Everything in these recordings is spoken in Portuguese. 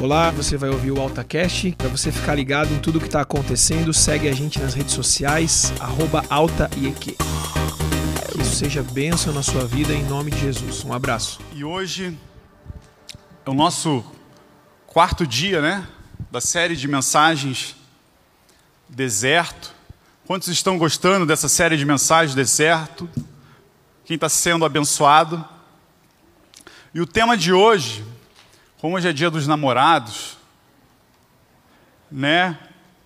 Olá, você vai ouvir o AltaCast. Para você ficar ligado em tudo que está acontecendo, segue a gente nas redes sociais, AltaIEQ. Que isso seja bênção na sua vida em nome de Jesus. Um abraço. E hoje é o nosso quarto dia, né? Da série de mensagens Deserto. Quantos estão gostando dessa série de mensagens Deserto? Quem está sendo abençoado? E o tema de hoje como hoje é dia dos namorados, né?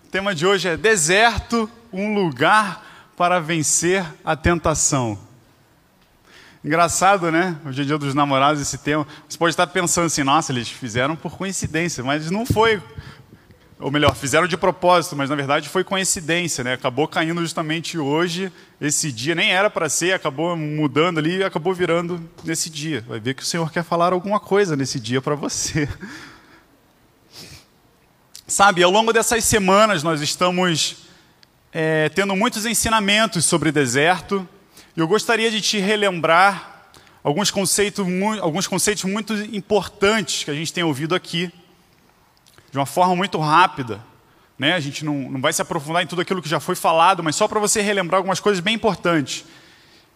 O tema de hoje é deserto, um lugar para vencer a tentação. Engraçado, né? Hoje é dia dos namorados esse tema. Você pode estar pensando assim, nossa, eles fizeram por coincidência, mas não foi ou melhor, fizeram de propósito, mas na verdade foi coincidência, né? Acabou caindo justamente hoje, esse dia, nem era para ser, acabou mudando ali e acabou virando nesse dia. Vai ver que o Senhor quer falar alguma coisa nesse dia para você. Sabe, ao longo dessas semanas nós estamos é, tendo muitos ensinamentos sobre deserto, e eu gostaria de te relembrar alguns conceitos, alguns conceitos muito importantes que a gente tem ouvido aqui de uma forma muito rápida. Né? A gente não, não vai se aprofundar em tudo aquilo que já foi falado, mas só para você relembrar algumas coisas bem importantes.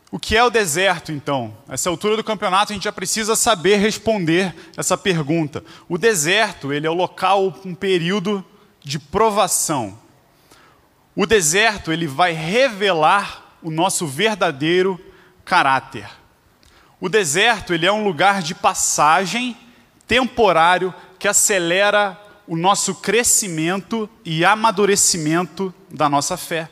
O que é o deserto, então? Essa altura do campeonato a gente já precisa saber responder essa pergunta. O deserto, ele é o local, um período de provação. O deserto, ele vai revelar o nosso verdadeiro caráter. O deserto, ele é um lugar de passagem temporário que acelera o nosso crescimento e amadurecimento da nossa fé.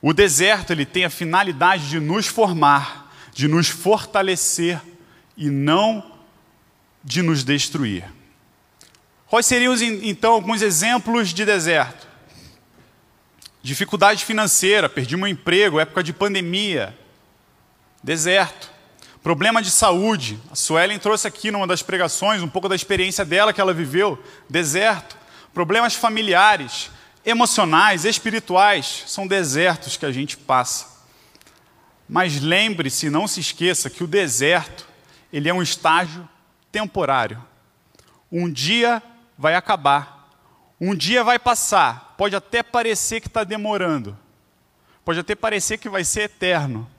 O deserto ele tem a finalidade de nos formar, de nos fortalecer e não de nos destruir. Quais seriam então alguns exemplos de deserto? Dificuldade financeira, perdi meu emprego, época de pandemia, deserto. Problema de saúde. A Suelen trouxe aqui numa das pregações um pouco da experiência dela que ela viveu. Deserto. Problemas familiares, emocionais, espirituais. São desertos que a gente passa. Mas lembre-se, não se esqueça que o deserto, ele é um estágio temporário. Um dia vai acabar. Um dia vai passar. Pode até parecer que está demorando. Pode até parecer que vai ser eterno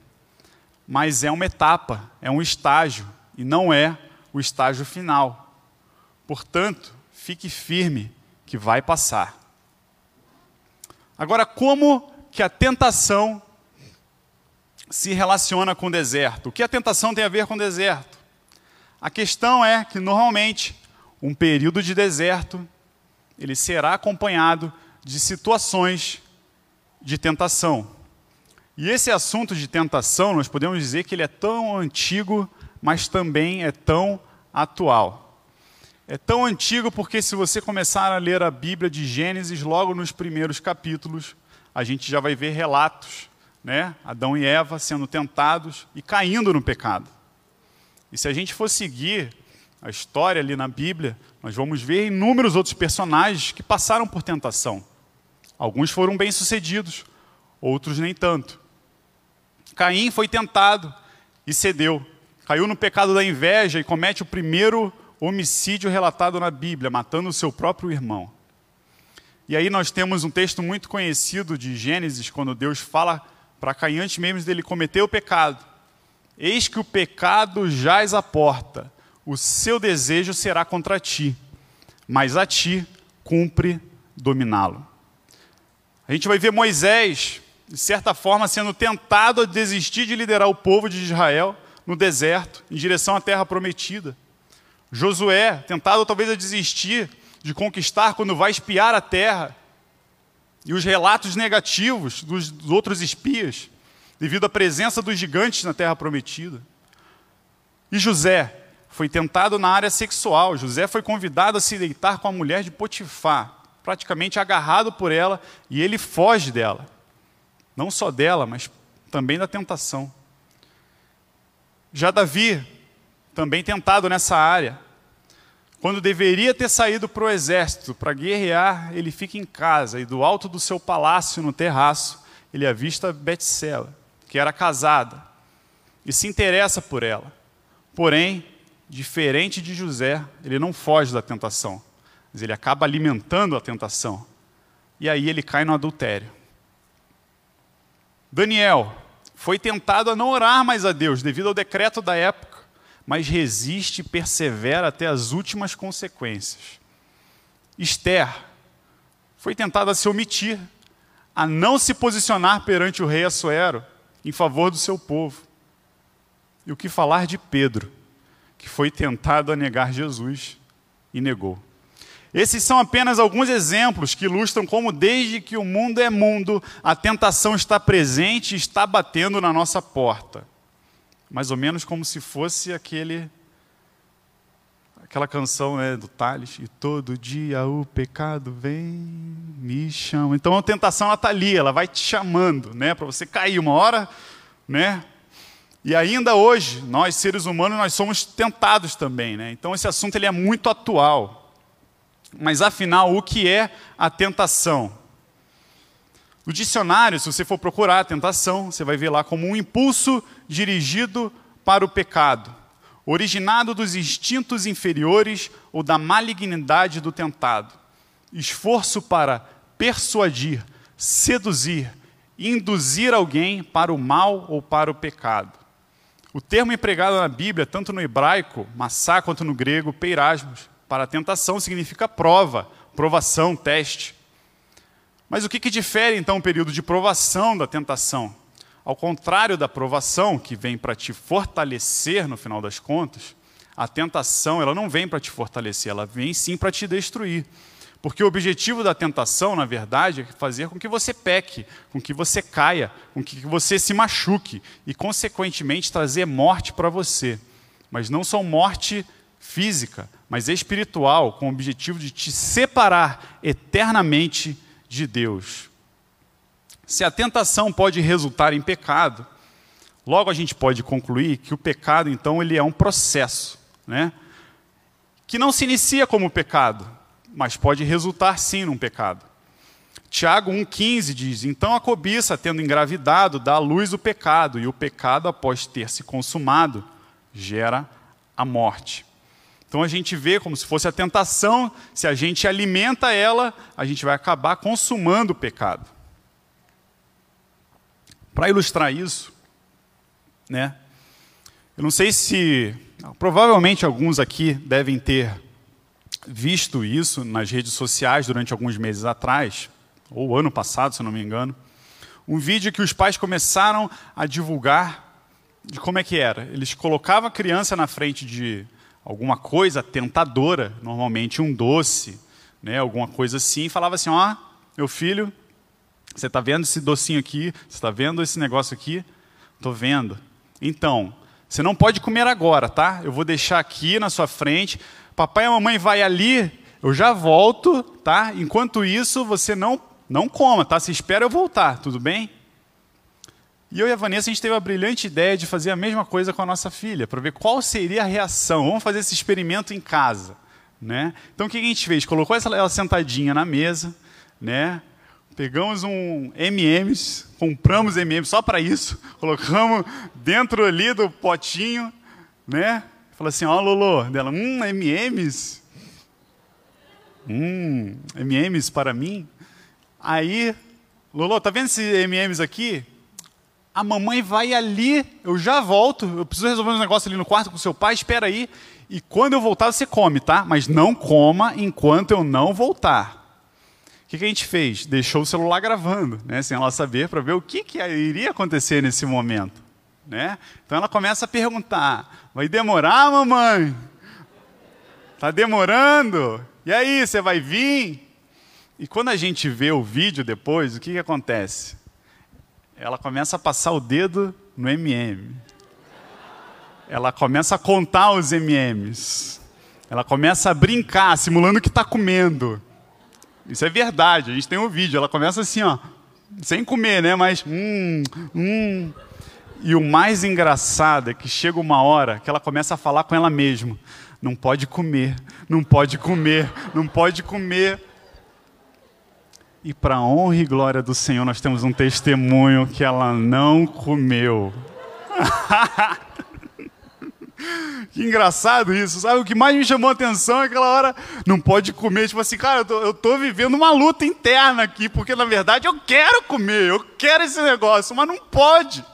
mas é uma etapa, é um estágio e não é o estágio final. Portanto, fique firme que vai passar. Agora, como que a tentação se relaciona com o deserto? O que a tentação tem a ver com o deserto? A questão é que normalmente um período de deserto ele será acompanhado de situações de tentação. E esse assunto de tentação, nós podemos dizer que ele é tão antigo, mas também é tão atual. É tão antigo porque, se você começar a ler a Bíblia de Gênesis, logo nos primeiros capítulos, a gente já vai ver relatos, né? Adão e Eva sendo tentados e caindo no pecado. E se a gente for seguir a história ali na Bíblia, nós vamos ver inúmeros outros personagens que passaram por tentação. Alguns foram bem-sucedidos, outros nem tanto. Caim foi tentado e cedeu. Caiu no pecado da inveja e comete o primeiro homicídio relatado na Bíblia, matando o seu próprio irmão. E aí nós temos um texto muito conhecido de Gênesis, quando Deus fala para Caim antes mesmo dele cometer o pecado: Eis que o pecado jaz à porta, o seu desejo será contra ti, mas a ti cumpre dominá-lo. A gente vai ver Moisés de certa forma, sendo tentado a desistir de liderar o povo de Israel no deserto, em direção à terra prometida. Josué, tentado talvez a desistir de conquistar quando vai espiar a terra. E os relatos negativos dos, outros espias, devido à presença dos gigantes na terra prometida. E José foi tentado na área sexual. José foi convidado a se deitar com a mulher de Potifar, praticamente agarrado por ela, e ele foge dela. Não só dela, mas também da tentação. Já Davi, também tentado nessa área, quando deveria ter saído para o exército para guerrear, ele fica em casa e do alto do seu palácio no terraço, ele avista Betsela, que era casada, e se interessa por ela. Porém, diferente de José, ele não foge da tentação, mas ele acaba alimentando a tentação. E aí ele cai no adultério. Daniel foi tentado a não orar mais a Deus devido ao decreto da época, mas resiste e persevera até as últimas consequências. Esther foi tentada a se omitir, a não se posicionar perante o rei Assuero em favor do seu povo. E o que falar de Pedro, que foi tentado a negar Jesus e negou. Esses são apenas alguns exemplos que ilustram como, desde que o mundo é mundo, a tentação está presente e está batendo na nossa porta. Mais ou menos como se fosse aquele aquela canção né, do Tales, e todo dia o pecado vem, me chama. Então a tentação está ali, ela vai te chamando, né, para você cair uma hora, né? E ainda hoje, nós seres humanos, nós somos tentados também, né? Então esse assunto ele é muito atual. Mas afinal, o que é a tentação? No dicionário, se você for procurar a tentação, você vai ver lá como um impulso dirigido para o pecado originado dos instintos inferiores ou da malignidade do tentado. Esforço para persuadir, seduzir, induzir alguém para o mal ou para o pecado. O termo empregado na Bíblia, tanto no hebraico, massá, quanto no grego, peirasmos, para tentação significa prova, provação, teste. Mas o que, que difere então o período de provação da tentação? Ao contrário da provação, que vem para te fortalecer no final das contas, a tentação ela não vem para te fortalecer, ela vem sim para te destruir. Porque o objetivo da tentação, na verdade, é fazer com que você peque, com que você caia, com que você se machuque e, consequentemente, trazer morte para você. Mas não só morte física, mas espiritual, com o objetivo de te separar eternamente de Deus. Se a tentação pode resultar em pecado, logo a gente pode concluir que o pecado, então, ele é um processo, né? Que não se inicia como pecado, mas pode resultar sim num pecado. Tiago 1,15 diz: Então a cobiça, tendo engravidado, dá à luz o pecado, e o pecado, após ter se consumado, gera a morte. Então a gente vê como se fosse a tentação, se a gente alimenta ela, a gente vai acabar consumando o pecado. Para ilustrar isso, né? Eu não sei se provavelmente alguns aqui devem ter visto isso nas redes sociais durante alguns meses atrás, ou ano passado, se não me engano, um vídeo que os pais começaram a divulgar de como é que era. Eles colocavam a criança na frente de alguma coisa tentadora, normalmente um doce, né, alguma coisa assim, e falava assim: "Ó, oh, meu filho, você está vendo esse docinho aqui? Você está vendo esse negócio aqui? Estou vendo. Então, você não pode comer agora, tá? Eu vou deixar aqui na sua frente. Papai e mamãe vai ali, eu já volto, tá? Enquanto isso, você não não coma, tá? Você espera eu voltar, tudo bem? E eu e a Vanessa, a gente teve a brilhante ideia de fazer a mesma coisa com a nossa filha, para ver qual seria a reação. Vamos fazer esse experimento em casa. Né? Então, o que a gente fez? Colocou ela sentadinha na mesa, né? Pegamos um M&M's, compramos M&M's só para isso, colocamos dentro ali do potinho, né? Falou assim, ó, Lolo, dela, hum, M&M's? Hum, M&M's para mim? Aí, Lolo, tá vendo esses M&M's aqui? A mamãe vai ali, eu já volto, eu preciso resolver um negócio ali no quarto com seu pai, espera aí, e quando eu voltar você come, tá? Mas não coma enquanto eu não voltar. O que, que a gente fez? Deixou o celular gravando, né, sem ela saber, para ver o que, que iria acontecer nesse momento. Né? Então ela começa a perguntar: vai demorar, mamãe? Está demorando? E aí, você vai vir? E quando a gente vê o vídeo depois, o que, que acontece? Ela começa a passar o dedo no MM. Ela começa a contar os MMs. Ela começa a brincar, simulando que está comendo. Isso é verdade, a gente tem um vídeo, ela começa assim, ó, sem comer, né? Mas, hum, hum. E o mais engraçado é que chega uma hora que ela começa a falar com ela mesma: não pode comer, não pode comer, não pode comer. E para honra e glória do Senhor, nós temos um testemunho que ela não comeu. Que engraçado isso, sabe? O que mais me chamou a atenção é aquela hora, não pode comer, tipo assim, cara, eu tô, eu tô vivendo uma luta interna aqui, porque na verdade eu quero comer, eu quero esse negócio, mas não pode.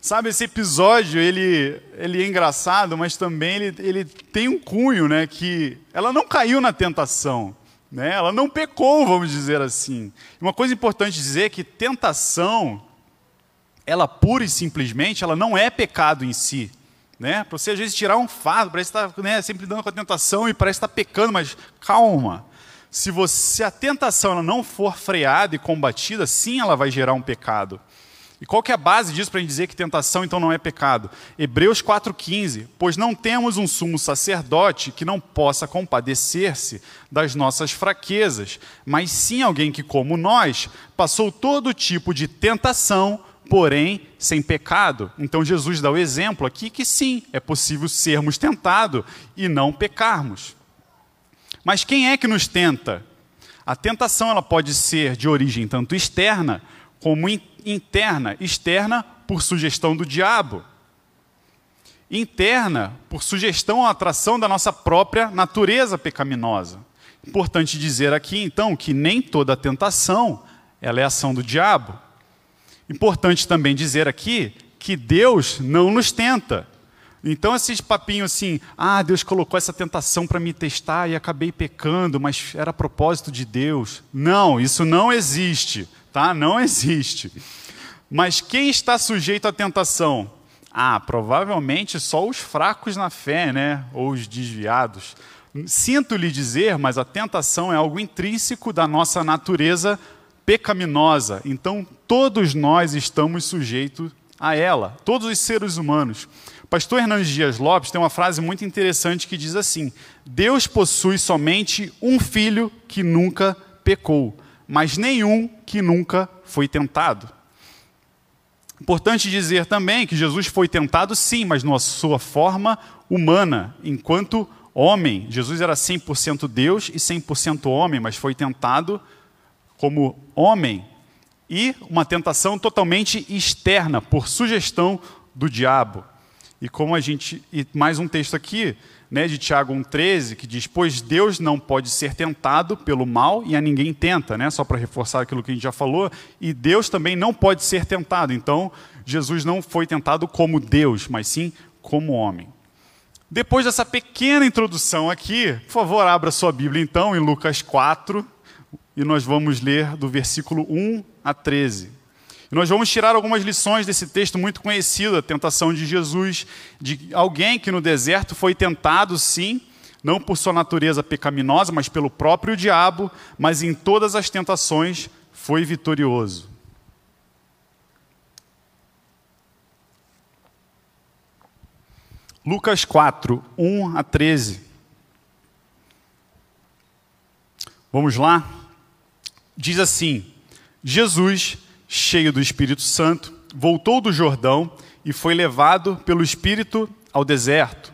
Sabe, esse episódio, ele, ele é engraçado, mas também ele, ele tem um cunho, né, que ela não caiu na tentação, né, ela não pecou, vamos dizer assim. Uma coisa importante dizer é que tentação, ela pura e simplesmente, ela não é pecado em si. Né? Para você às vezes tirar um fardo, parece estar tá, né, sempre dando com a tentação e parece estar pecando, mas calma. Se, você, se a tentação não for freada e combatida, sim ela vai gerar um pecado. E qual que é a base disso para dizer que tentação então não é pecado? Hebreus 4,15, pois não temos um sumo sacerdote que não possa compadecer-se das nossas fraquezas, mas sim alguém que, como nós, passou todo tipo de tentação, porém sem pecado. Então Jesus dá o exemplo aqui que sim, é possível sermos tentados e não pecarmos. Mas quem é que nos tenta? A tentação ela pode ser de origem tanto externa como interna. Externa por sugestão do diabo. Interna por sugestão ou atração da nossa própria natureza pecaminosa. Importante dizer aqui então que nem toda tentação ela é ação do diabo. Importante também dizer aqui que Deus não nos tenta. Então, esses papinhos assim, ah, Deus colocou essa tentação para me testar e acabei pecando, mas era propósito de Deus. Não, isso não existe, tá? Não existe. Mas quem está sujeito à tentação? Ah, provavelmente só os fracos na fé, né? Ou os desviados. Sinto lhe dizer, mas a tentação é algo intrínseco da nossa natureza pecaminosa. Então, todos nós estamos sujeitos a ela, todos os seres humanos. Pastor Hernandes Dias Lopes tem uma frase muito interessante que diz assim: Deus possui somente um filho que nunca pecou, mas nenhum que nunca foi tentado. Importante dizer também que Jesus foi tentado, sim, mas na sua forma humana, enquanto homem. Jesus era 100% Deus e 100% homem, mas foi tentado como homem e uma tentação totalmente externa, por sugestão do diabo. E como a gente. E mais um texto aqui, né, de Tiago 1,13, que diz: Pois Deus não pode ser tentado pelo mal e a ninguém tenta, né, só para reforçar aquilo que a gente já falou, e Deus também não pode ser tentado. Então, Jesus não foi tentado como Deus, mas sim como homem. Depois dessa pequena introdução aqui, por favor, abra sua Bíblia então em Lucas 4, e nós vamos ler do versículo 1 a 13. Nós vamos tirar algumas lições desse texto muito conhecido, a tentação de Jesus, de alguém que no deserto foi tentado, sim, não por sua natureza pecaminosa, mas pelo próprio diabo, mas em todas as tentações foi vitorioso. Lucas 4, 1 a 13. Vamos lá? diz assim: Jesus, cheio do Espírito Santo, voltou do Jordão e foi levado pelo Espírito ao deserto,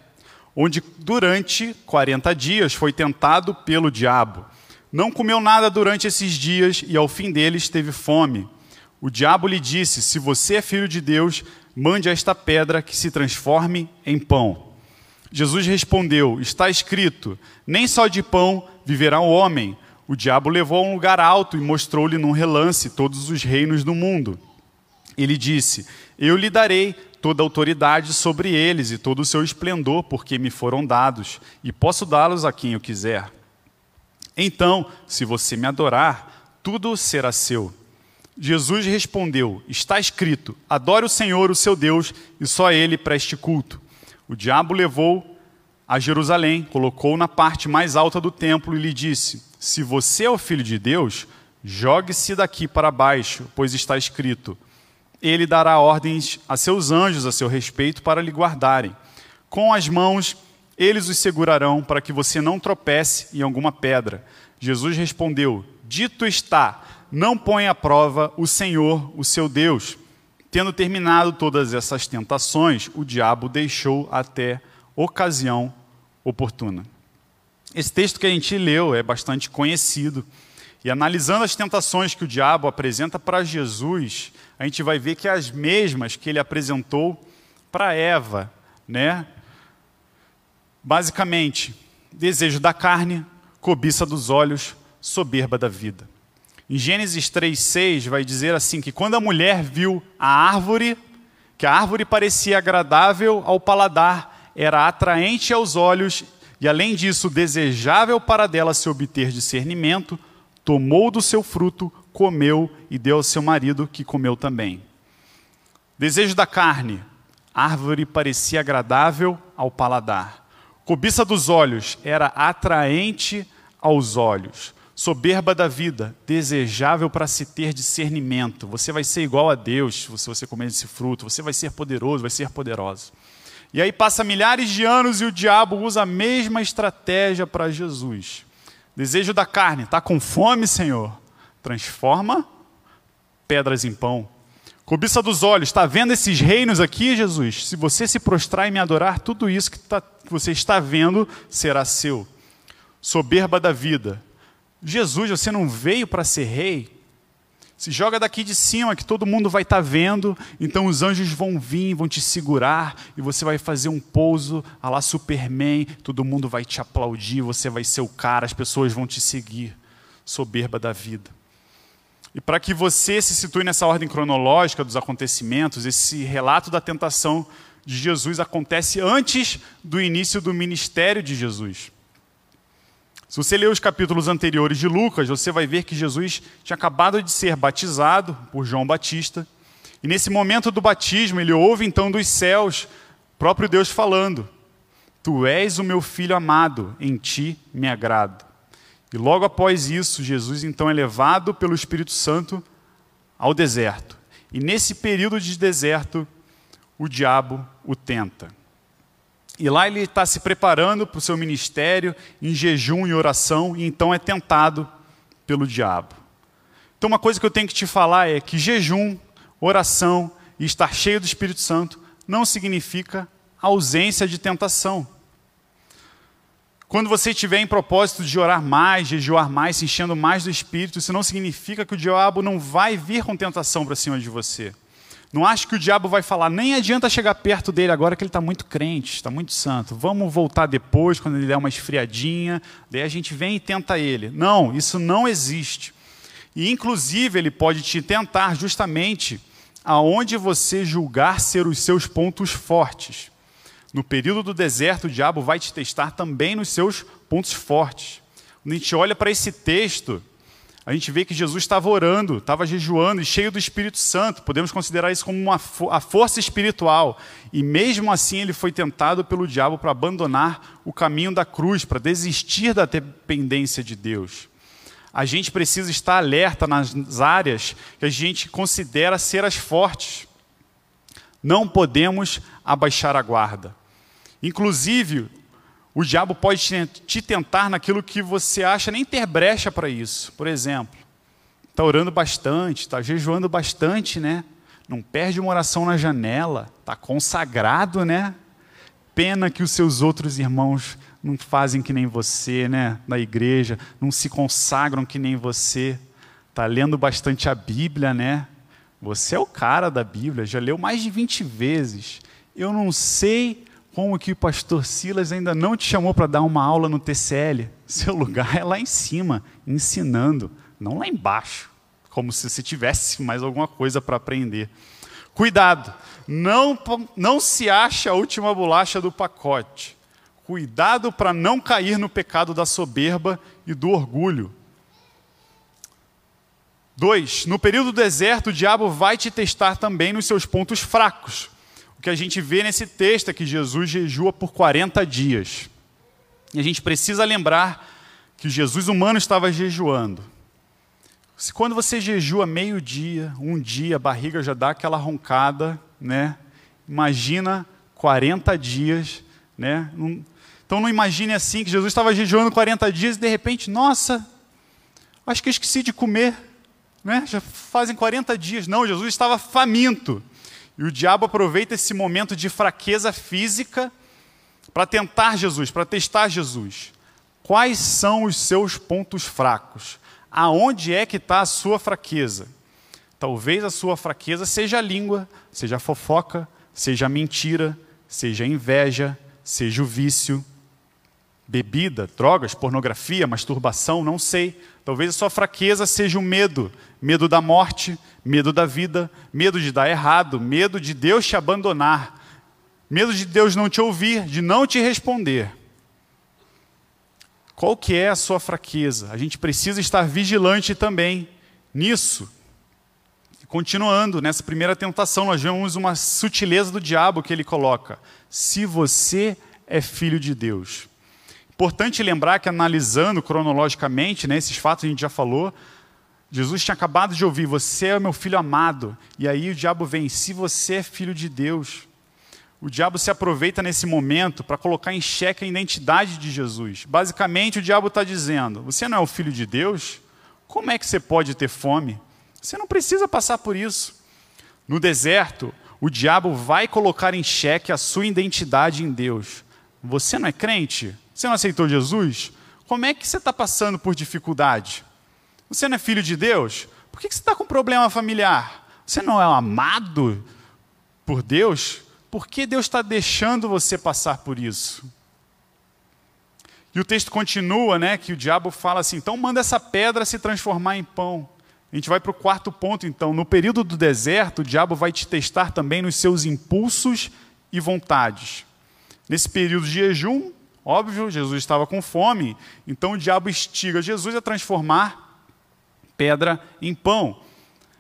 onde durante 40 dias foi tentado pelo diabo. Não comeu nada durante esses dias e ao fim deles teve fome. O diabo lhe disse: Se você é filho de Deus, mande esta pedra que se transforme em pão. Jesus respondeu: Está escrito: Nem só de pão viverá o homem, o diabo levou a um lugar alto e mostrou-lhe num relance todos os reinos do mundo. Ele disse: Eu lhe darei toda a autoridade sobre eles e todo o seu esplendor, porque me foram dados, e posso dá-los a quem eu quiser. Então, se você me adorar, tudo será seu. Jesus respondeu: Está escrito: Adore o Senhor, o seu Deus, e só a ele preste culto. O diabo levou a Jerusalém, colocou na parte mais alta do templo e lhe disse: Se você é o filho de Deus, jogue-se daqui para baixo, pois está escrito: Ele dará ordens a seus anjos a seu respeito para lhe guardarem. Com as mãos eles os segurarão para que você não tropece em alguma pedra. Jesus respondeu: Dito está, não ponha à prova o Senhor, o seu Deus. Tendo terminado todas essas tentações, o diabo deixou até ocasião oportuna. Esse texto que a gente leu é bastante conhecido. E analisando as tentações que o diabo apresenta para Jesus, a gente vai ver que é as mesmas que ele apresentou para Eva né? Basicamente, desejo da carne, cobiça dos olhos, soberba da vida. Em Gênesis 3:6 vai dizer assim que quando a mulher viu a árvore, que a árvore parecia agradável ao paladar, era atraente aos olhos e além disso desejável para dela se obter discernimento, tomou do seu fruto, comeu e deu ao seu marido, que comeu também. Desejo da carne, árvore parecia agradável ao paladar. Cobiça dos olhos era atraente aos olhos. Soberba da vida, desejável para se ter discernimento. Você vai ser igual a Deus se você comer esse fruto. Você vai ser poderoso, vai ser poderosa. E aí passa milhares de anos e o diabo usa a mesma estratégia para Jesus. Desejo da carne, está com fome, Senhor? Transforma pedras em pão. Cobiça dos olhos, está vendo esses reinos aqui, Jesus? Se você se prostrar e me adorar, tudo isso que, tá, que você está vendo será seu. Soberba da vida. Jesus, você não veio para ser rei? Se joga daqui de cima que todo mundo vai estar tá vendo, então os anjos vão vir, vão te segurar e você vai fazer um pouso a lá Superman, todo mundo vai te aplaudir, você vai ser o cara, as pessoas vão te seguir. Soberba da vida. E para que você se situe nessa ordem cronológica dos acontecimentos, esse relato da tentação de Jesus acontece antes do início do ministério de Jesus. Se você ler os capítulos anteriores de Lucas, você vai ver que Jesus tinha acabado de ser batizado por João Batista. E nesse momento do batismo, ele ouve então dos céus, próprio Deus falando: Tu és o meu filho amado, em ti me agrado. E logo após isso, Jesus então é levado pelo Espírito Santo ao deserto. E nesse período de deserto, o diabo o tenta. E lá ele está se preparando para o seu ministério, em jejum e oração, e então é tentado pelo diabo. Então, uma coisa que eu tenho que te falar é que jejum, oração e estar cheio do Espírito Santo não significa ausência de tentação. Quando você estiver em propósito de orar mais, jejuar mais, se enchendo mais do Espírito, isso não significa que o diabo não vai vir com tentação para cima de você. Não acho que o diabo vai falar, nem adianta chegar perto dele agora que ele está muito crente, está muito santo. Vamos voltar depois, quando ele der uma esfriadinha, daí a gente vem e tenta ele. Não, isso não existe. E inclusive ele pode te tentar justamente aonde você julgar ser os seus pontos fortes. No período do deserto, o diabo vai te testar também nos seus pontos fortes. Quando a gente olha para esse texto, a gente vê que Jesus estava orando, estava jejuando e cheio do Espírito Santo. Podemos considerar isso como uma, a força espiritual. E mesmo assim ele foi tentado pelo diabo para abandonar o caminho da cruz, para desistir da dependência de Deus. A gente precisa estar alerta nas áreas que a gente considera ser as fortes. Não podemos abaixar a guarda. Inclusive, o diabo pode te tentar naquilo que você acha nem ter brecha para isso. Por exemplo, está orando bastante, está jejuando bastante, né? Não perde uma oração na janela, está consagrado, né? Pena que os seus outros irmãos não fazem que nem você, né? Na igreja, não se consagram que nem você. Está lendo bastante a Bíblia, né? Você é o cara da Bíblia, já leu mais de 20 vezes. Eu não sei como que o pastor Silas ainda não te chamou para dar uma aula no TCL? Seu lugar é lá em cima, ensinando, não lá embaixo, como se você tivesse mais alguma coisa para aprender. Cuidado, não, não se ache a última bolacha do pacote. Cuidado para não cair no pecado da soberba e do orgulho. Dois, no período do deserto, o diabo vai te testar também nos seus pontos fracos que a gente vê nesse texto é que Jesus jejua por 40 dias. E a gente precisa lembrar que Jesus humano estava jejuando. Se quando você jejua meio dia, um dia, a barriga já dá aquela roncada, né? Imagina 40 dias, né? Então não imagine assim que Jesus estava jejuando 40 dias e de repente, nossa, acho que esqueci de comer, né? Já fazem 40 dias. Não, Jesus estava faminto. E o diabo aproveita esse momento de fraqueza física para tentar Jesus, para testar Jesus. Quais são os seus pontos fracos? Aonde é que está a sua fraqueza? Talvez a sua fraqueza seja a língua, seja a fofoca, seja a mentira, seja a inveja, seja o vício, bebida, drogas, pornografia, masturbação, não sei. Talvez a sua fraqueza seja o medo, medo da morte, medo da vida, medo de dar errado, medo de Deus te abandonar, medo de Deus não te ouvir, de não te responder. Qual que é a sua fraqueza? A gente precisa estar vigilante também nisso. Continuando nessa primeira tentação, nós vemos uma sutileza do diabo que ele coloca. Se você é filho de Deus. Importante lembrar que, analisando cronologicamente, né, esses fatos a gente já falou, Jesus tinha acabado de ouvir: Você é meu filho amado. E aí o diabo vem: Se você é filho de Deus. O diabo se aproveita nesse momento para colocar em xeque a identidade de Jesus. Basicamente, o diabo está dizendo: Você não é o filho de Deus? Como é que você pode ter fome? Você não precisa passar por isso. No deserto, o diabo vai colocar em xeque a sua identidade em Deus. Você não é crente? Você não aceitou Jesus? Como é que você está passando por dificuldade? Você não é filho de Deus? Por que você está com problema familiar? Você não é amado por Deus? Por que Deus está deixando você passar por isso? E o texto continua, né? Que o diabo fala assim: então manda essa pedra se transformar em pão. A gente vai para o quarto ponto, então. No período do deserto, o diabo vai te testar também nos seus impulsos e vontades. Nesse período de jejum, Óbvio, Jesus estava com fome, então o diabo instiga Jesus a transformar pedra em pão.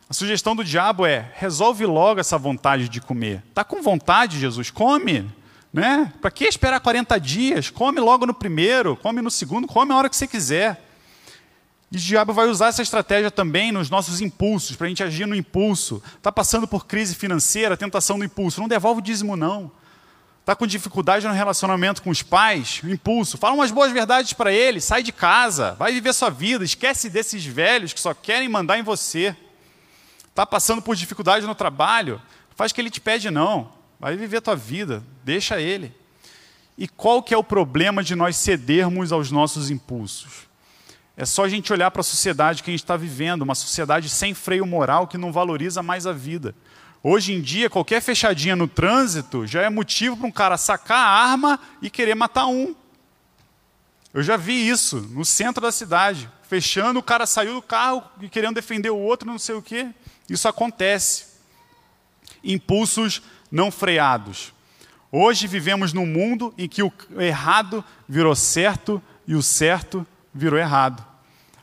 A sugestão do diabo é: resolve logo essa vontade de comer. Está com vontade, Jesus? Come. Né? Para que esperar 40 dias? Come logo no primeiro, come no segundo, come a hora que você quiser. E o diabo vai usar essa estratégia também nos nossos impulsos, para a gente agir no impulso. Está passando por crise financeira, tentação do impulso. Não devolve o dízimo, não. Está com dificuldade no relacionamento com os pais, impulso, fala umas boas verdades para ele, sai de casa, vai viver sua vida, esquece desses velhos que só querem mandar em você. Está passando por dificuldade no trabalho, faz o que ele te pede não, vai viver tua vida, deixa ele. E qual que é o problema de nós cedermos aos nossos impulsos? É só a gente olhar para a sociedade que a gente está vivendo, uma sociedade sem freio moral que não valoriza mais a vida. Hoje em dia, qualquer fechadinha no trânsito já é motivo para um cara sacar a arma e querer matar um. Eu já vi isso no centro da cidade. Fechando, o cara saiu do carro e querendo defender o outro, não sei o quê. Isso acontece. Impulsos não freados. Hoje vivemos num mundo em que o errado virou certo e o certo virou errado.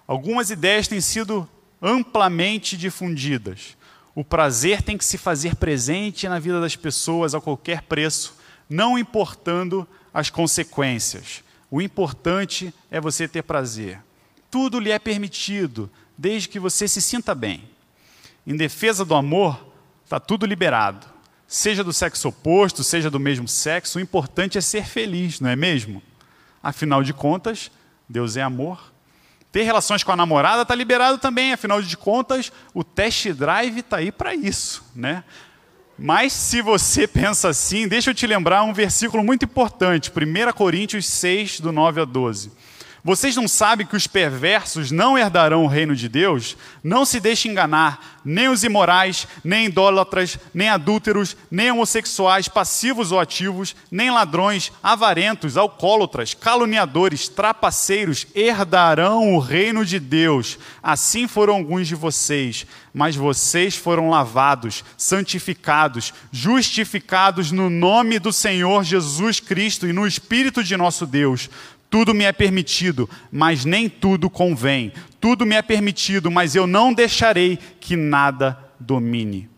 Algumas ideias têm sido amplamente difundidas. O prazer tem que se fazer presente na vida das pessoas a qualquer preço, não importando as consequências. O importante é você ter prazer. Tudo lhe é permitido, desde que você se sinta bem. Em defesa do amor, está tudo liberado. Seja do sexo oposto, seja do mesmo sexo, o importante é ser feliz, não é mesmo? Afinal de contas, Deus é amor ter relações com a namorada está liberado também, afinal de contas, o test drive está aí para isso, né? Mas se você pensa assim, deixa eu te lembrar um versículo muito importante, 1 Coríntios 6, do 9 a 12. Vocês não sabem que os perversos não herdarão o reino de Deus? Não se deixe enganar, nem os imorais, nem idólatras, nem adúlteros, nem homossexuais, passivos ou ativos, nem ladrões, avarentos, alcoólatras, caluniadores, trapaceiros herdarão o reino de Deus. Assim foram alguns de vocês, mas vocês foram lavados, santificados, justificados no nome do Senhor Jesus Cristo e no Espírito de nosso Deus. Tudo me é permitido, mas nem tudo convém. Tudo me é permitido, mas eu não deixarei que nada domine.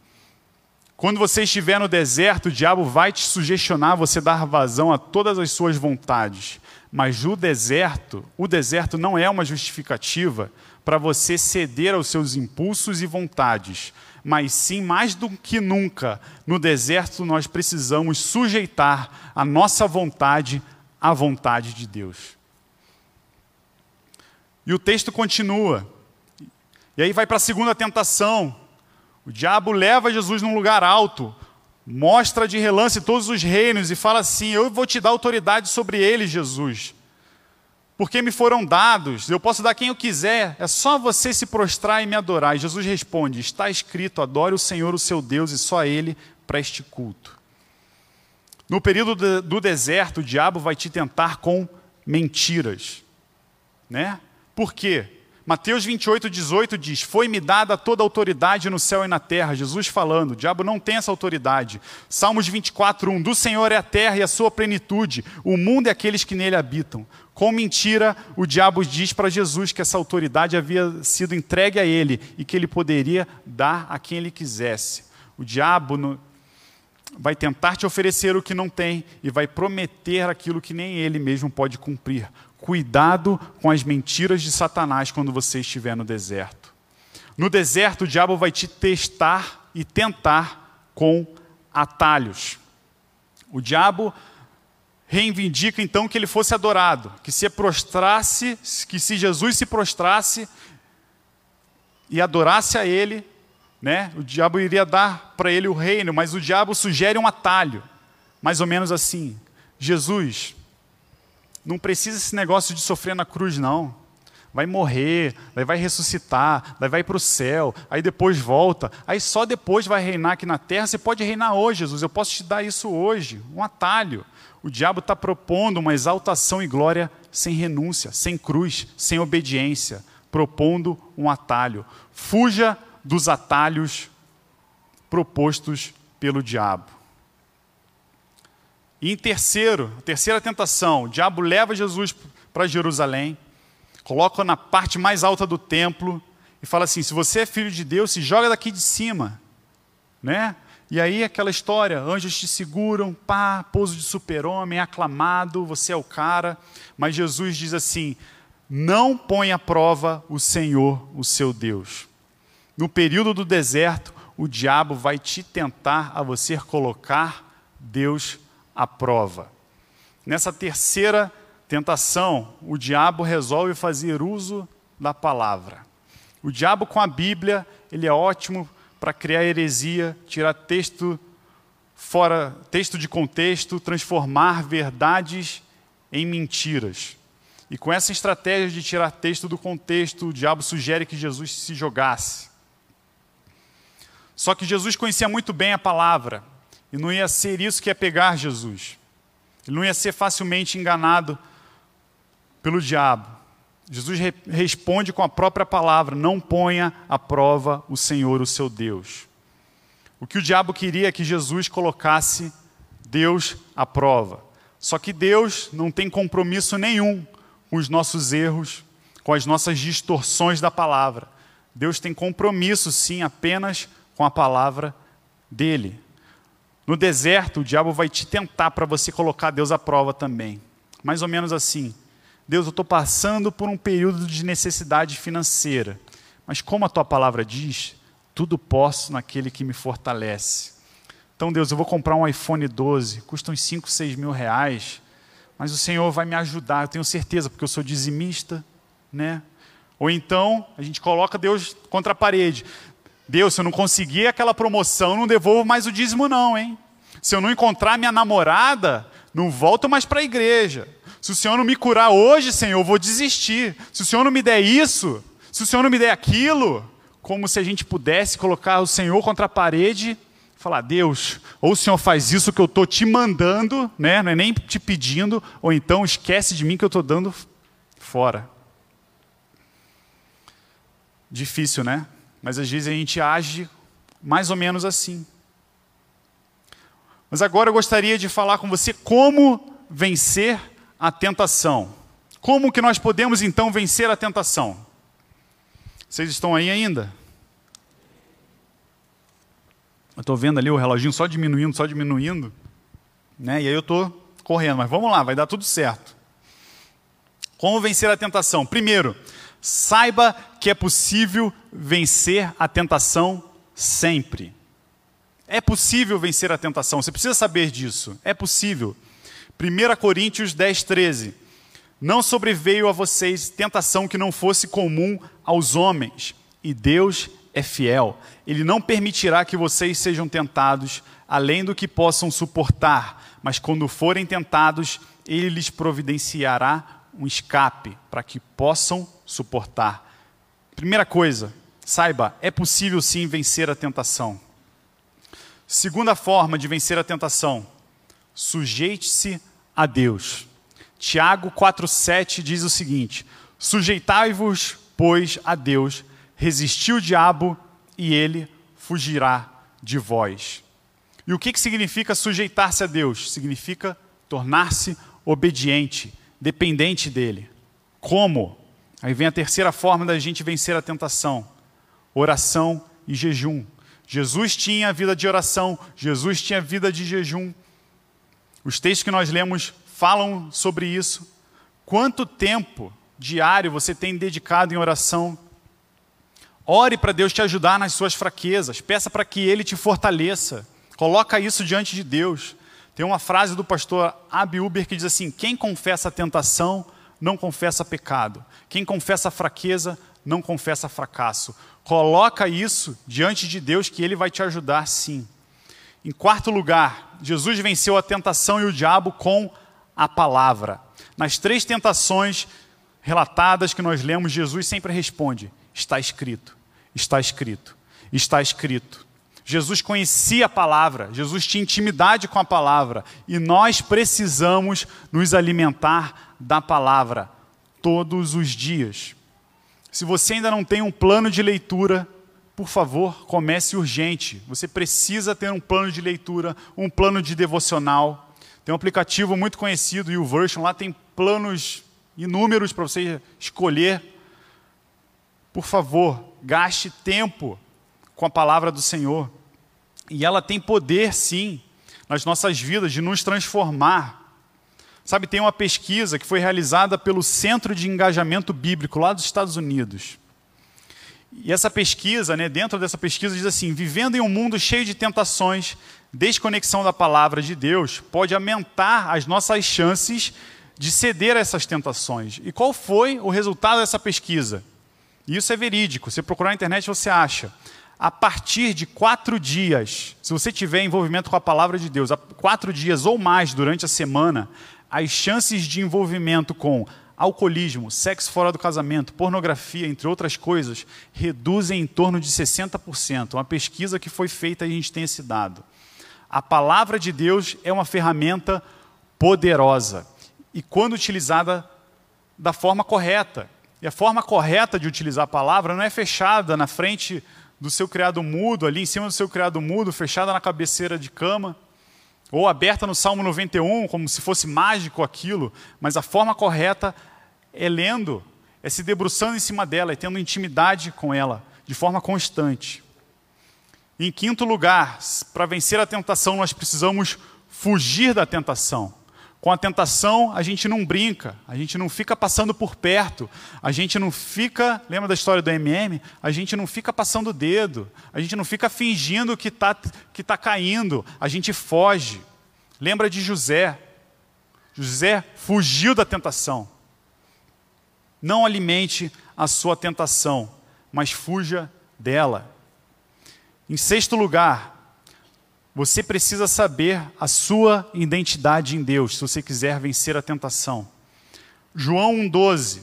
Quando você estiver no deserto, o diabo vai te sugestionar você dar vazão a todas as suas vontades. Mas o deserto, o deserto não é uma justificativa para você ceder aos seus impulsos e vontades, mas sim, mais do que nunca, no deserto nós precisamos sujeitar a nossa vontade a vontade de Deus. E o texto continua. E aí vai para a segunda tentação. O diabo leva Jesus num lugar alto, mostra de relance todos os reinos e fala assim: Eu vou te dar autoridade sobre eles, Jesus. Porque me foram dados, eu posso dar quem eu quiser, é só você se prostrar e me adorar. E Jesus responde: Está escrito, adore o Senhor, o seu Deus, e só a Ele para este culto. No período do deserto, o diabo vai te tentar com mentiras. Né? Por quê? Mateus 28, 18 diz: Foi-me dada toda a autoridade no céu e na terra. Jesus falando, o diabo não tem essa autoridade. Salmos 24, 1: Do Senhor é a terra e a sua plenitude, o mundo e aqueles que nele habitam. Com mentira, o diabo diz para Jesus que essa autoridade havia sido entregue a ele e que ele poderia dar a quem ele quisesse. O diabo no... vai tentar te oferecer o que não tem e vai prometer aquilo que nem ele mesmo pode cumprir. Cuidado com as mentiras de Satanás quando você estiver no deserto. No deserto, o diabo vai te testar e tentar com atalhos. O diabo reivindica então que ele fosse adorado, que se prostrasse, que se Jesus se prostrasse e adorasse a ele, né, o diabo iria dar para ele o reino, mas o diabo sugere um atalho, mais ou menos assim: Jesus, não precisa esse negócio de sofrer na cruz, não. Vai morrer, daí vai ressuscitar, daí vai para o céu, aí depois volta, aí só depois vai reinar aqui na terra. Você pode reinar hoje, Jesus, eu posso te dar isso hoje, um atalho. O diabo está propondo uma exaltação e glória sem renúncia, sem cruz, sem obediência, propondo um atalho. Fuja dos atalhos propostos pelo diabo. E em terceiro, a terceira tentação, o diabo leva Jesus para Jerusalém, coloca na parte mais alta do templo e fala assim: se você é filho de Deus, se joga daqui de cima, né? E aí aquela história, anjos te seguram, pá, pouso de super-homem, aclamado, você é o cara. Mas Jesus diz assim: não põe à prova o Senhor, o seu Deus. No período do deserto, o diabo vai te tentar a você colocar Deus a prova. Nessa terceira tentação, o diabo resolve fazer uso da palavra. O diabo com a Bíblia, ele é ótimo para criar heresia, tirar texto fora, texto de contexto, transformar verdades em mentiras. E com essa estratégia de tirar texto do contexto, o diabo sugere que Jesus se jogasse. Só que Jesus conhecia muito bem a palavra. E não ia ser isso que ia pegar Jesus. Ele não ia ser facilmente enganado pelo diabo. Jesus re responde com a própria palavra: não ponha à prova o Senhor, o seu Deus. O que o diabo queria é que Jesus colocasse Deus à prova. Só que Deus não tem compromisso nenhum com os nossos erros, com as nossas distorções da palavra. Deus tem compromisso, sim, apenas com a palavra dele. No deserto, o diabo vai te tentar para você colocar Deus à prova também. Mais ou menos assim. Deus, eu estou passando por um período de necessidade financeira. Mas como a tua palavra diz, tudo posso naquele que me fortalece. Então, Deus, eu vou comprar um iPhone 12, custa uns 5, 6 mil reais, mas o Senhor vai me ajudar, eu tenho certeza, porque eu sou dizimista, né? Ou então, a gente coloca Deus contra a parede. Deus, se eu não conseguir aquela promoção, não devolvo mais o dízimo, não, hein? Se eu não encontrar minha namorada, não volto mais para a igreja. Se o Senhor não me curar hoje, Senhor, eu vou desistir. Se o Senhor não me der isso, se o Senhor não me der aquilo, como se a gente pudesse colocar o Senhor contra a parede falar: Deus, ou o Senhor faz isso que eu estou te mandando, né? não é nem te pedindo, ou então esquece de mim que eu estou dando fora. Difícil, né? Mas às vezes a gente age mais ou menos assim. Mas agora eu gostaria de falar com você como vencer a tentação. Como que nós podemos então vencer a tentação? Vocês estão aí ainda? Eu estou vendo ali o reloginho só diminuindo, só diminuindo. Né? E aí eu estou correndo, mas vamos lá, vai dar tudo certo. Como vencer a tentação? Primeiro, Saiba que é possível vencer a tentação sempre. É possível vencer a tentação, você precisa saber disso. É possível. 1 Coríntios 10, 13. Não sobreveio a vocês tentação que não fosse comum aos homens, e Deus é fiel. Ele não permitirá que vocês sejam tentados além do que possam suportar, mas quando forem tentados, ele lhes providenciará um escape para que possam suportar. Primeira coisa, saiba, é possível sim vencer a tentação. Segunda forma de vencer a tentação, sujeite-se a Deus. Tiago 4,7 diz o seguinte: Sujeitai-vos, pois, a Deus, resisti o diabo e ele fugirá de vós. E o que, que significa sujeitar-se a Deus? Significa tornar-se obediente, dependente dele. Como? Aí vem a terceira forma da gente vencer a tentação: oração e jejum. Jesus tinha vida de oração, Jesus tinha vida de jejum. Os textos que nós lemos falam sobre isso. Quanto tempo diário você tem dedicado em oração? Ore para Deus te ajudar nas suas fraquezas, peça para que Ele te fortaleça. Coloca isso diante de Deus. Tem uma frase do pastor Abi Uber que diz assim: Quem confessa a tentação, não confessa pecado. Quem confessa fraqueza, não confessa fracasso. Coloca isso diante de Deus que Ele vai te ajudar sim. Em quarto lugar, Jesus venceu a tentação e o diabo com a palavra. Nas três tentações relatadas que nós lemos, Jesus sempre responde: Está escrito, está escrito, está escrito. Jesus conhecia a palavra, Jesus tinha intimidade com a palavra e nós precisamos nos alimentar da palavra todos os dias. Se você ainda não tem um plano de leitura, por favor, comece urgente. Você precisa ter um plano de leitura, um plano de devocional. Tem um aplicativo muito conhecido, o YouVersion, lá tem planos inúmeros para você escolher. Por favor, gaste tempo com a palavra do Senhor. E ela tem poder, sim, nas nossas vidas, de nos transformar. Sabe, tem uma pesquisa que foi realizada pelo Centro de Engajamento Bíblico, lá dos Estados Unidos. E essa pesquisa, né, dentro dessa pesquisa, diz assim: vivendo em um mundo cheio de tentações, desconexão da palavra de Deus pode aumentar as nossas chances de ceder a essas tentações. E qual foi o resultado dessa pesquisa? Isso é verídico. Se procurar na internet, você acha. A partir de quatro dias, se você tiver envolvimento com a palavra de Deus, quatro dias ou mais durante a semana, as chances de envolvimento com alcoolismo, sexo fora do casamento, pornografia, entre outras coisas, reduzem em torno de 60%. Uma pesquisa que foi feita a gente tem esse dado. A palavra de Deus é uma ferramenta poderosa e quando utilizada da forma correta. E a forma correta de utilizar a palavra não é fechada na frente do seu criado mudo, ali em cima do seu criado mudo, fechada na cabeceira de cama, ou aberta no Salmo 91, como se fosse mágico aquilo, mas a forma correta é lendo, é se debruçando em cima dela, é tendo intimidade com ela, de forma constante. Em quinto lugar, para vencer a tentação, nós precisamos fugir da tentação. Com a tentação, a gente não brinca, a gente não fica passando por perto, a gente não fica, lembra da história do MM? A gente não fica passando o dedo, a gente não fica fingindo que está que tá caindo, a gente foge. Lembra de José? José fugiu da tentação. Não alimente a sua tentação, mas fuja dela. Em sexto lugar, você precisa saber a sua identidade em Deus, se você quiser vencer a tentação. João 1,12: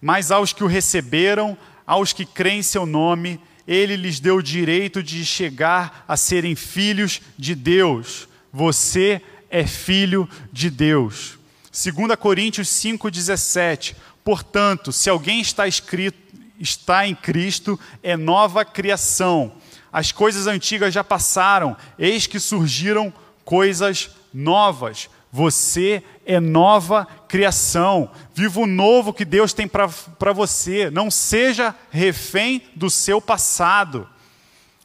Mas aos que o receberam, aos que creem em seu nome, ele lhes deu o direito de chegar a serem filhos de Deus. Você é filho de Deus. 2 Coríntios 5,17: Portanto, se alguém está escrito, está em Cristo, é nova criação as coisas antigas já passaram, eis que surgiram coisas novas. Você é nova criação. Viva o novo que Deus tem para você. Não seja refém do seu passado.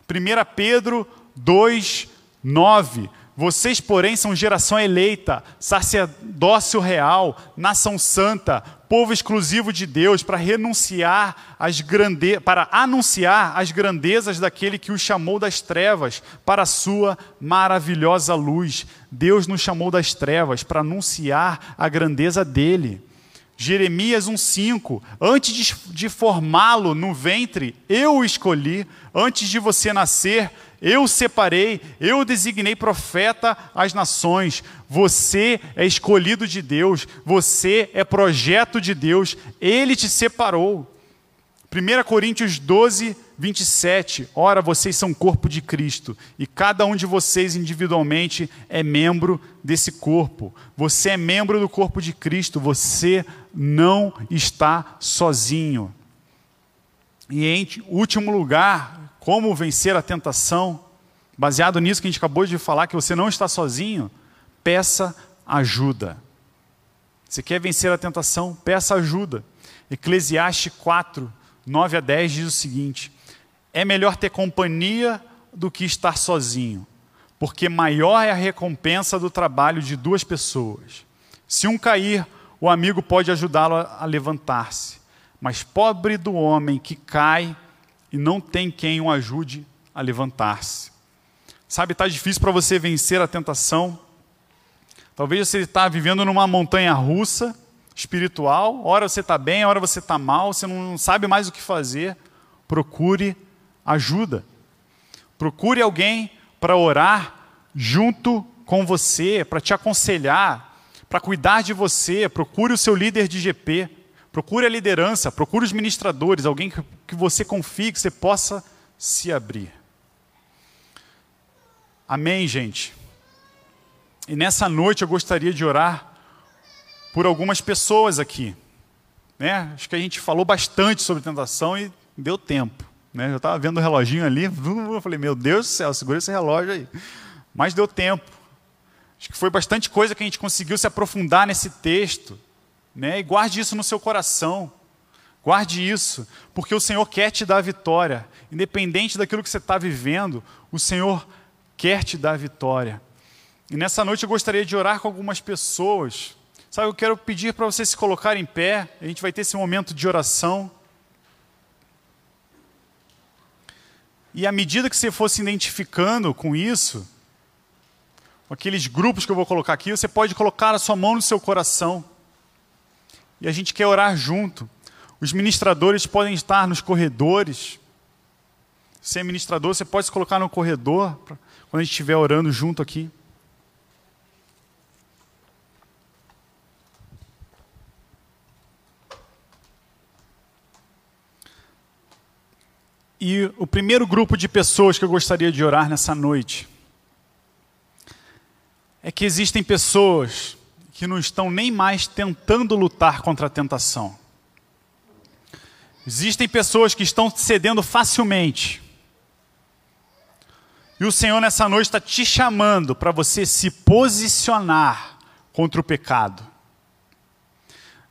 1 Pedro 2, 9. Vocês, porém, são geração eleita, sacerdócio real, nação santa, povo exclusivo de Deus, para renunciar às grande... para anunciar as grandezas daquele que os chamou das trevas para a sua maravilhosa luz. Deus nos chamou das trevas para anunciar a grandeza dele. Jeremias 1,5: Antes de, formá-lo no ventre, eu o escolhi, antes de você nascer, eu separei, eu designei profeta às nações. Você é escolhido de Deus, você é projeto de Deus, ele te separou. 1 Coríntios 12, 27. Ora, vocês são corpo de Cristo e cada um de vocês individualmente é membro desse corpo. Você é membro do corpo de Cristo, você não está sozinho. E em último lugar, como vencer a tentação? Baseado nisso que a gente acabou de falar, que você não está sozinho, peça ajuda. Você quer vencer a tentação? Peça ajuda. Eclesiastes 4, 9 a 10 diz o seguinte: É melhor ter companhia do que estar sozinho, porque maior é a recompensa do trabalho de duas pessoas. Se um cair, o amigo pode ajudá-lo a levantar-se, mas pobre do homem que cai e não tem quem o ajude a levantar-se. Sabe, está difícil para você vencer a tentação. Talvez você está vivendo numa montanha russa espiritual, hora você está bem, hora você está mal, você não sabe mais o que fazer, procure ajuda. Procure alguém para orar junto com você, para te aconselhar, para cuidar de você. Procure o seu líder de GP, procure a liderança, procure os ministradores, alguém que, que você confie, que você possa se abrir. Amém, gente? E nessa noite eu gostaria de orar por algumas pessoas aqui. Né? Acho que a gente falou bastante sobre tentação e deu tempo. Né? Eu estava vendo o reloginho ali, eu falei, meu Deus do céu, segura esse relógio aí. Mas deu tempo. Acho que foi bastante coisa que a gente conseguiu se aprofundar nesse texto. Né? E guarde isso no seu coração. Guarde isso, porque o Senhor quer te dar a vitória. Independente daquilo que você está vivendo, o Senhor quer te dar a vitória. E nessa noite eu gostaria de orar com algumas pessoas Sabe, eu quero pedir para você se colocar em pé, a gente vai ter esse momento de oração. E à medida que você for se identificando com isso, com aqueles grupos que eu vou colocar aqui, você pode colocar a sua mão no seu coração. E a gente quer orar junto. Os ministradores podem estar nos corredores. Se é ministrador, você pode se colocar no corredor, quando a gente estiver orando junto aqui. E o primeiro grupo de pessoas que eu gostaria de orar nessa noite é que existem pessoas que não estão nem mais tentando lutar contra a tentação. Existem pessoas que estão cedendo facilmente. E o Senhor nessa noite está te chamando para você se posicionar contra o pecado.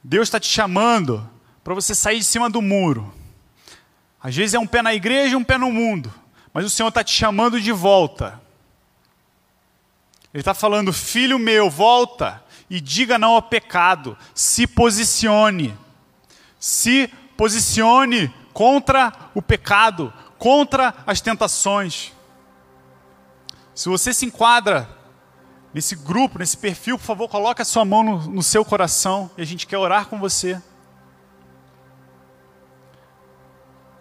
Deus está te chamando para você sair de cima do muro às vezes é um pé na igreja e um pé no mundo, mas o Senhor está te chamando de volta. Ele está falando, filho meu, volta e diga não ao pecado, se posicione, se posicione contra o pecado, contra as tentações. Se você se enquadra nesse grupo, nesse perfil, por favor, coloque a sua mão no, no seu coração e a gente quer orar com você.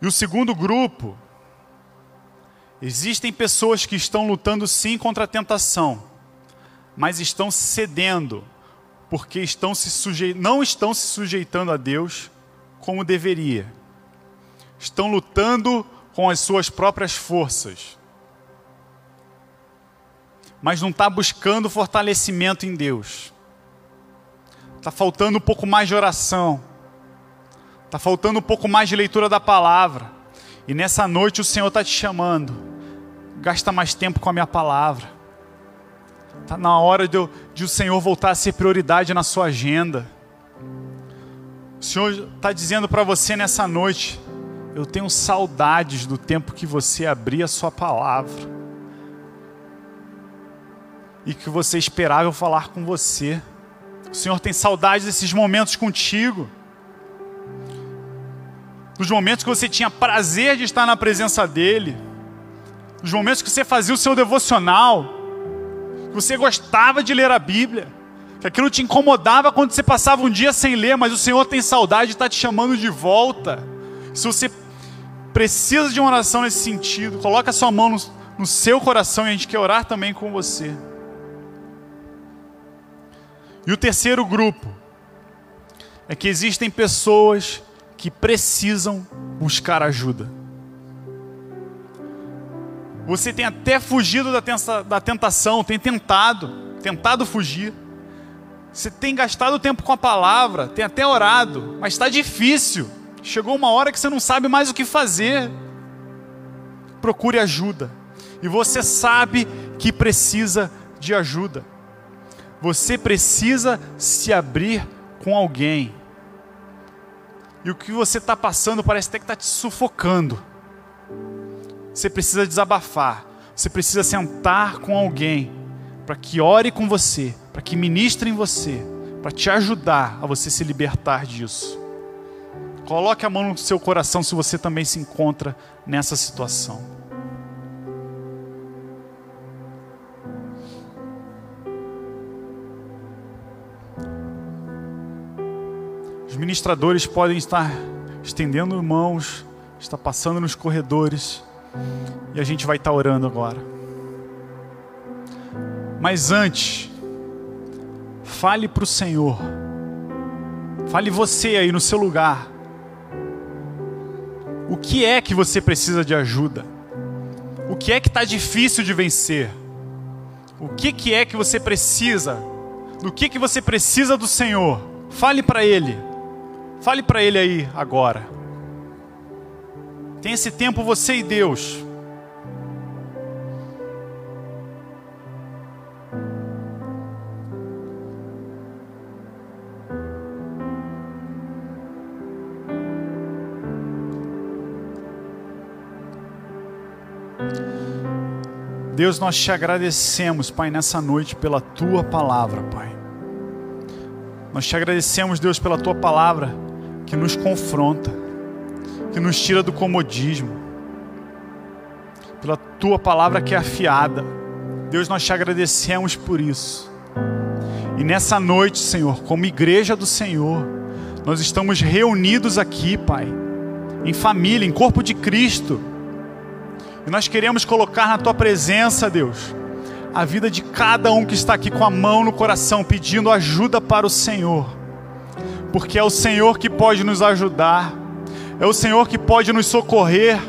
E o segundo grupo, existem pessoas que estão lutando sim contra a tentação, mas estão cedendo, porque estão se suje... não estão se sujeitando a Deus como deveria. Estão lutando com as suas próprias forças. Mas não está buscando fortalecimento em Deus. Está faltando um pouco mais de oração Está faltando um pouco mais de leitura da palavra. E nessa noite o Senhor está te chamando. Gasta mais tempo com a minha palavra. Está na hora de, de o Senhor voltar a ser prioridade na sua agenda. O Senhor está dizendo para você nessa noite: eu tenho saudades do tempo que você abria a sua palavra. E que você esperava eu falar com você. O Senhor tem saudades desses momentos contigo nos momentos que você tinha prazer de estar na presença dEle, nos momentos que você fazia o seu devocional, que você gostava de ler a Bíblia, que aquilo te incomodava quando você passava um dia sem ler, mas o Senhor tem saudade de estar te chamando de volta. Se você precisa de uma oração nesse sentido, coloque a sua mão no, no seu coração e a gente quer orar também com você. E o terceiro grupo é que existem pessoas que precisam buscar ajuda. Você tem até fugido da tentação, tem tentado, tentado fugir. Você tem gastado tempo com a palavra, tem até orado, mas está difícil. Chegou uma hora que você não sabe mais o que fazer. Procure ajuda. E você sabe que precisa de ajuda. Você precisa se abrir com alguém. E o que você está passando parece até que está te sufocando. Você precisa desabafar. Você precisa sentar com alguém para que ore com você, para que ministre em você, para te ajudar a você se libertar disso. Coloque a mão no seu coração se você também se encontra nessa situação. Os ministradores podem estar estendendo mãos, está passando nos corredores. E a gente vai estar orando agora. Mas antes, fale para o Senhor. Fale você aí no seu lugar. O que é que você precisa de ajuda? O que é que está difícil de vencer? O que, que é que você precisa? Do que, que você precisa do Senhor? Fale para Ele. Fale para Ele aí agora. Tem esse tempo você e Deus. Deus, nós te agradecemos, Pai, nessa noite pela tua palavra, Pai. Nós te agradecemos, Deus, pela tua palavra que nos confronta que nos tira do comodismo, pela tua palavra que é afiada. Deus, nós te agradecemos por isso. E nessa noite, Senhor, como igreja do Senhor, nós estamos reunidos aqui, Pai, em família, em corpo de Cristo. E nós queremos colocar na tua presença, Deus, a vida de cada um que está aqui com a mão no coração, pedindo ajuda para o Senhor, porque é o Senhor que pode nos ajudar é o Senhor que pode nos socorrer.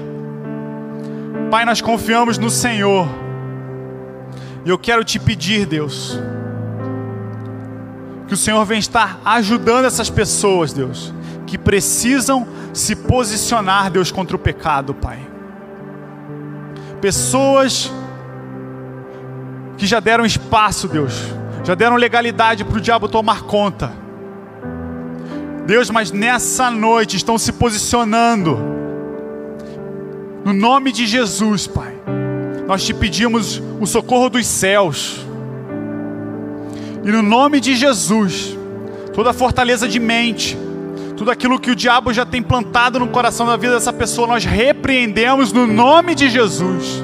Pai, nós confiamos no Senhor. E eu quero te pedir, Deus, que o Senhor venha estar ajudando essas pessoas, Deus, que precisam se posicionar, Deus, contra o pecado, Pai. Pessoas que já deram espaço, Deus, já deram legalidade para o diabo tomar conta Deus, mas nessa noite estão se posicionando. No nome de Jesus, Pai. Nós te pedimos o socorro dos céus. E no nome de Jesus, toda fortaleza de mente, tudo aquilo que o diabo já tem plantado no coração da vida dessa pessoa, nós repreendemos no nome de Jesus.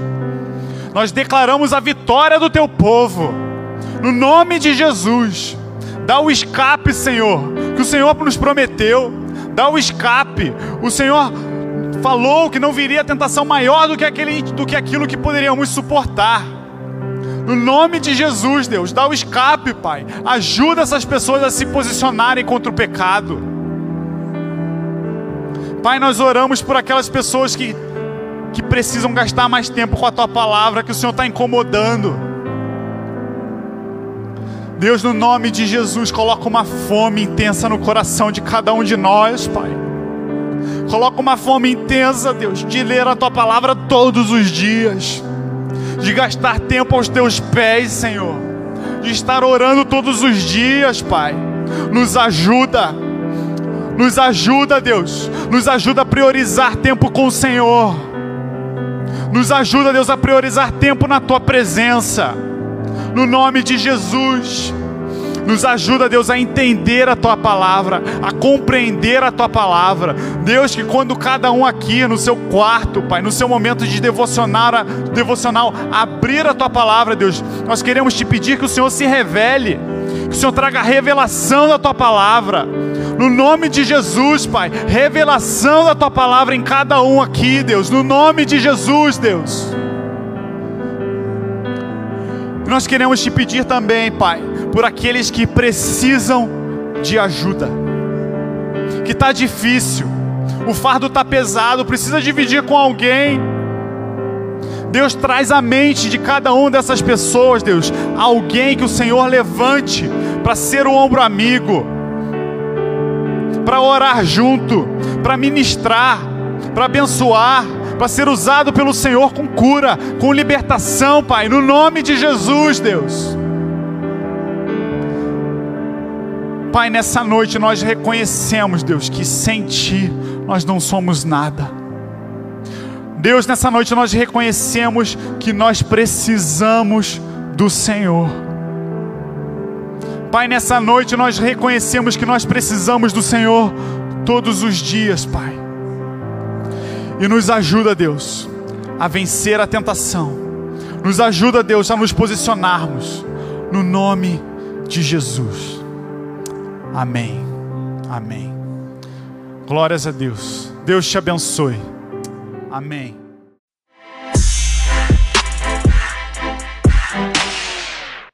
Nós declaramos a vitória do teu povo, no nome de Jesus. Dá o escape, Senhor, que o Senhor nos prometeu. Dá o escape. O Senhor falou que não viria tentação maior do que, aquele, do que aquilo que poderíamos suportar. No nome de Jesus, Deus, dá o escape, Pai. Ajuda essas pessoas a se posicionarem contra o pecado. Pai, nós oramos por aquelas pessoas que, que precisam gastar mais tempo com a tua palavra, que o Senhor está incomodando. Deus, no nome de Jesus, coloca uma fome intensa no coração de cada um de nós, Pai. Coloca uma fome intensa, Deus, de ler a tua palavra todos os dias, de gastar tempo aos teus pés, Senhor, de estar orando todos os dias, Pai. Nos ajuda, nos ajuda, Deus, nos ajuda a priorizar tempo com o Senhor, nos ajuda, Deus, a priorizar tempo na tua presença no nome de Jesus. Nos ajuda, Deus, a entender a tua palavra, a compreender a tua palavra. Deus, que quando cada um aqui no seu quarto, Pai, no seu momento de devocionar, devocional, abrir a tua palavra, Deus, nós queremos te pedir que o Senhor se revele, que o Senhor traga revelação da tua palavra. No nome de Jesus, Pai, revelação da tua palavra em cada um aqui, Deus. No nome de Jesus, Deus. Nós queremos te pedir também, Pai, por aqueles que precisam de ajuda, que está difícil, o fardo está pesado, precisa dividir com alguém. Deus traz à mente de cada uma dessas pessoas, Deus, alguém que o Senhor levante para ser um ombro amigo, para orar junto, para ministrar, para abençoar, para ser usado pelo Senhor com cura, com libertação, Pai, no nome de Jesus, Deus. Pai, nessa noite nós reconhecemos, Deus, que sem Ti nós não somos nada. Deus, nessa noite nós reconhecemos que nós precisamos do Senhor. Pai, nessa noite nós reconhecemos que nós precisamos do Senhor todos os dias, Pai. E nos ajuda, Deus, a vencer a tentação. Nos ajuda, Deus, a nos posicionarmos no nome de Jesus. Amém. Amém. Glórias a Deus. Deus te abençoe. Amém.